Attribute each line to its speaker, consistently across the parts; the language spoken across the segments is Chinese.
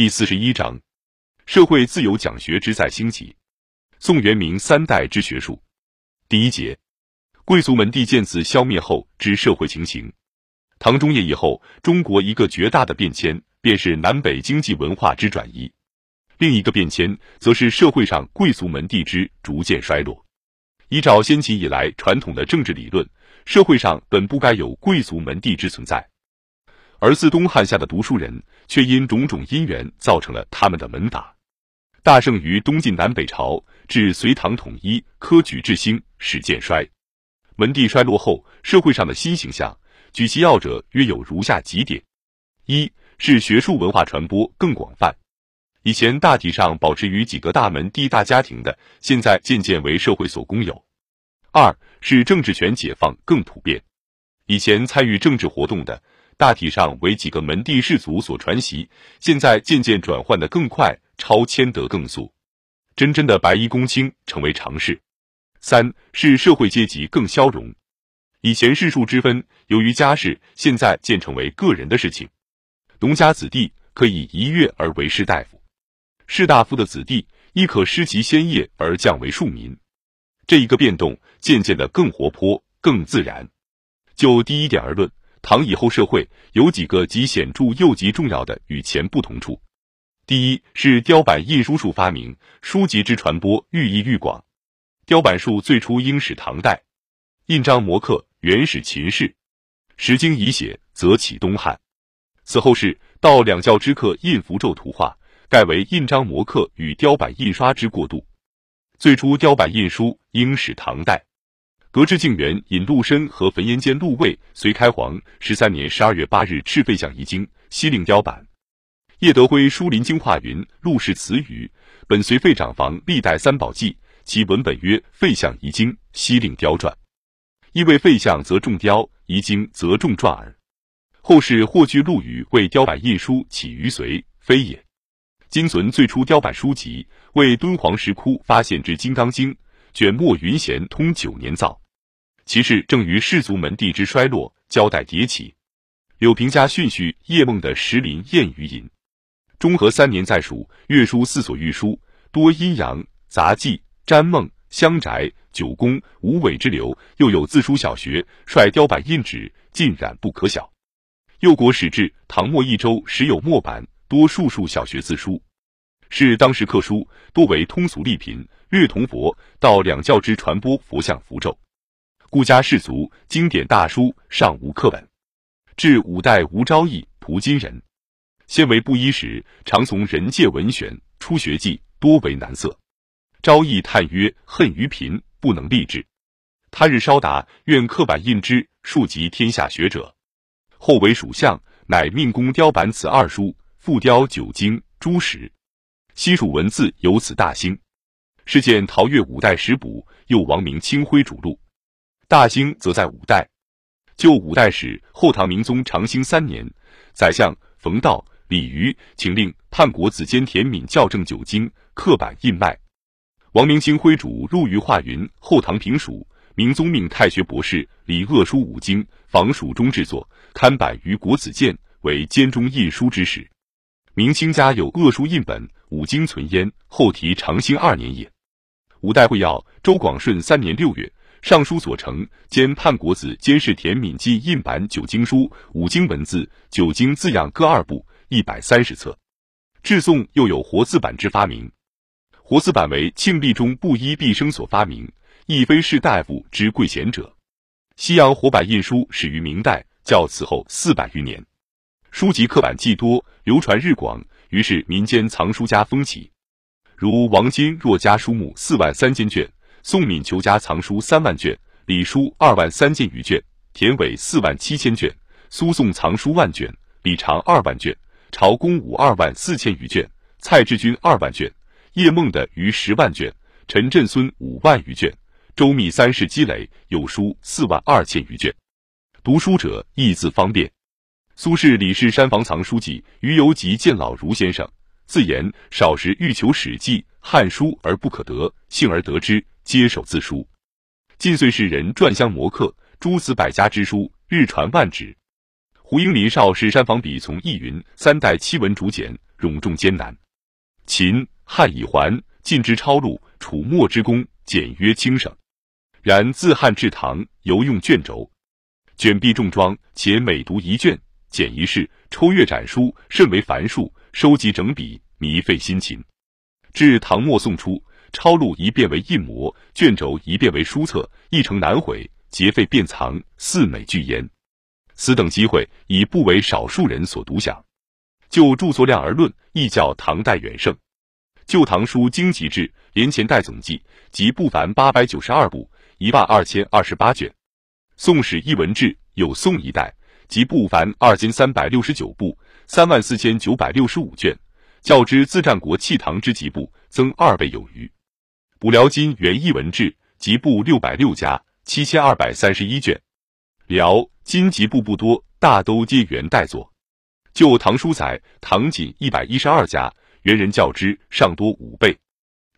Speaker 1: 第四十一章：社会自由讲学之再兴起。宋元明三代之学术。第一节：贵族门第渐次消灭后之社会情形。唐中叶以后，中国一个绝大的变迁，便是南北经济文化之转移；另一个变迁，则是社会上贵族门第之逐渐衰落。依照先秦以来传统的政治理论，社会上本不该有贵族门第之存在，而自东汉下的读书人，却因种种因缘造成了他们的门阀。大盛于东晋南北朝，至隋唐统一，科举制兴，始渐衰。门第衰落后，社会上的新形象，举其要者约有如下几点：一是学术文化传播更广泛。以前大体上保持于几个大门第大家庭的，现在渐渐为社会所公有。二是政治权解放更普遍，以前参与政治活动的，大体上为几个门第士族所传习，现在渐渐转换的更快，超迁得更速，真真的白衣公卿成为常事。三是社会阶级更消融，以前士庶之分由于家世，现在渐成为个人的事情，农家子弟可以一跃而为士大夫。士大夫的子弟亦可失其先业而降为庶民，这一个变动渐渐的更活泼、更自然。就第一点而论，唐以后社会有几个极显著又极重要的与前不同处。第一是雕版印书术发明，书籍之传播愈益愈广。雕版术最初应始唐代，印章摹刻原始秦氏，时经已写则起东汉，此后是到两教之刻印符咒图画。盖为印章摹刻与雕版印刷之过渡。最初雕版印书应始唐代，革之敬元引陆深和焚烟间陆卫隋开皇十三年十二月八日敕废相遗经，西令雕版。叶德辉书林经化云：陆氏词语，本随废长房历代三宝记，其文本曰废相遗经，西令雕传。意为废相则重雕，遗经则重传耳。后世或据陆羽为雕版印书起于隋，非也。今存最初雕版书籍，为敦煌石窟发现之《金刚经》，卷末云贤通九年造。其事正于氏族门第之衰落，交代迭起。柳平家训序叶梦的石林谚语引：中和三年在蜀，阅书四所御书，多阴阳杂记、占梦、乡宅、九宫、五尾之流，又有自书小学，率雕版印纸，尽染不可小。右国史志，唐末一周时有墨版。多数数小学字书，是当时刻书多为通俗丽品，略同佛道两教之传播佛像符咒。故家士族经典大书尚无课本。至五代吴昭义蒲金人，先为布衣时，常从人界文选初学记，多为难色。昭义叹曰：“恨于贫，不能立志。”他日稍达，愿刻版印之，庶及天下学者。后为蜀相，乃命工雕版此二书。复雕九经诸史，西蜀文字由此大兴。是见陶岳五代史补，又王明清辉主录。大兴则在五代。就五代史，后唐明宗长兴三年，宰相冯道、李渔请令叛国子监田敏校正九经，刻版印卖。王明清徽主录于化云：后唐平蜀，明宗命太学博士李鄂书五经，仿蜀中制作，刊版于国子监，为监中印书之始。明清家有恶书印本，五经存焉。后题长兴二年也。五代会要周广顺三年六月，尚书左丞兼叛国子监事田敏记印版九经书，五经文字、九经字样各二部，一百三十册。至宋又有活字版之发明。活字版为庆历中布衣毕生所发明，亦非士大夫之贵贤者。西洋活版印书始于明代，较此后四百余年。书籍刻版既多，流传日广，于是民间藏书家风起。如王金若家书目四万三千卷，宋敏求家藏书三万卷，李书二万三千余卷，田伟四万七千卷，苏宋藏书万卷，李长二万卷，朝公武二万四千余卷，蔡志军二万卷，叶梦的余十万卷，陈振孙五万余卷，周密三世积累有书四万二千余卷，读书者易字方便。苏轼李氏山房藏书记余游集见老儒先生，自言少时欲求《史记》《汉书》而不可得，幸而得之，接手自书。晋岁世人篆香摹刻诸子百家之书，日传万纸。胡应林少是山房笔从易云三代七文竹简，冗重艰难。秦汉以还，晋之抄录，楚墨之功，简约轻省。然自汉至唐，犹用卷轴，卷壁重装，且每读一卷，简一事，抽阅展书，甚为繁数，收集整笔，弥费辛勤。至唐末宋初，抄录一变为印模，卷轴一变为书册，一成难毁，劫废便藏，四美具焉。此等机会已不为少数人所独享。就著作量而论，亦较唐代远胜。《旧唐书经籍志》连前代总计，即不凡八百九十二部，一万二千二十八卷；《宋史艺文志》有宋一代，即不凡二千三百六十九部，三万四千九百六十五卷。较之自战国弃唐之集部，增二倍有余。《补辽金元艺文志》集部六百六家，七千二百三十一卷。辽金集部不多，大都皆元代作。旧唐书载，唐仅一百一十二家，元人较之尚多五倍。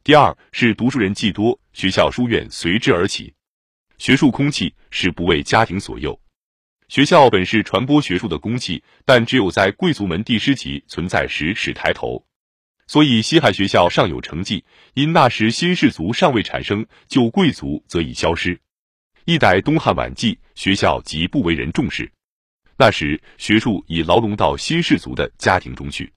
Speaker 1: 第二是读书人既多，学校书院随之而起，学术空气是不为家庭所诱。学校本是传播学术的公器，但只有在贵族门第师级存在时始抬头。所以西汉学校尚有成绩，因那时新士族尚未产生，旧贵族则已消失。一代东汉晚季，学校即不为人重视。那时学术已牢笼到新士族的家庭中去。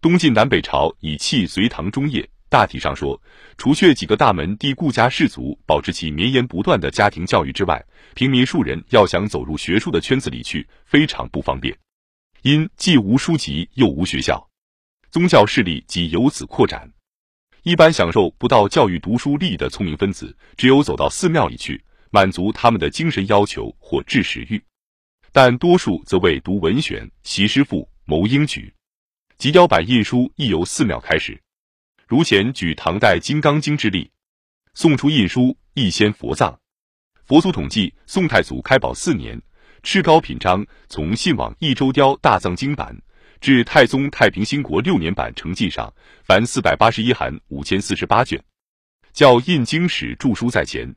Speaker 1: 东晋南北朝以弃隋唐中叶，大体上说，除却几个大门第顾家士族保持其绵延不断的家庭教育之外，平民庶人要想走入学术的圈子里去，非常不方便。因既无书籍，又无学校，宗教势力即由此扩展。一般享受不到教育、读书利益的聪明分子，只有走到寺庙里去，满足他们的精神要求或治食欲。但多数则为读文选、习诗赋、谋英举。集雕版印书亦由寺庙开始。如前举唐代《金刚经》之例，宋初印书亦先佛藏。佛祖统计，宋太祖开宝四年，赤高品章从信往益州雕大藏经版至太宗太平兴国六年版成绩上，凡四百八十一函五千四十八卷，叫印经史著书在前。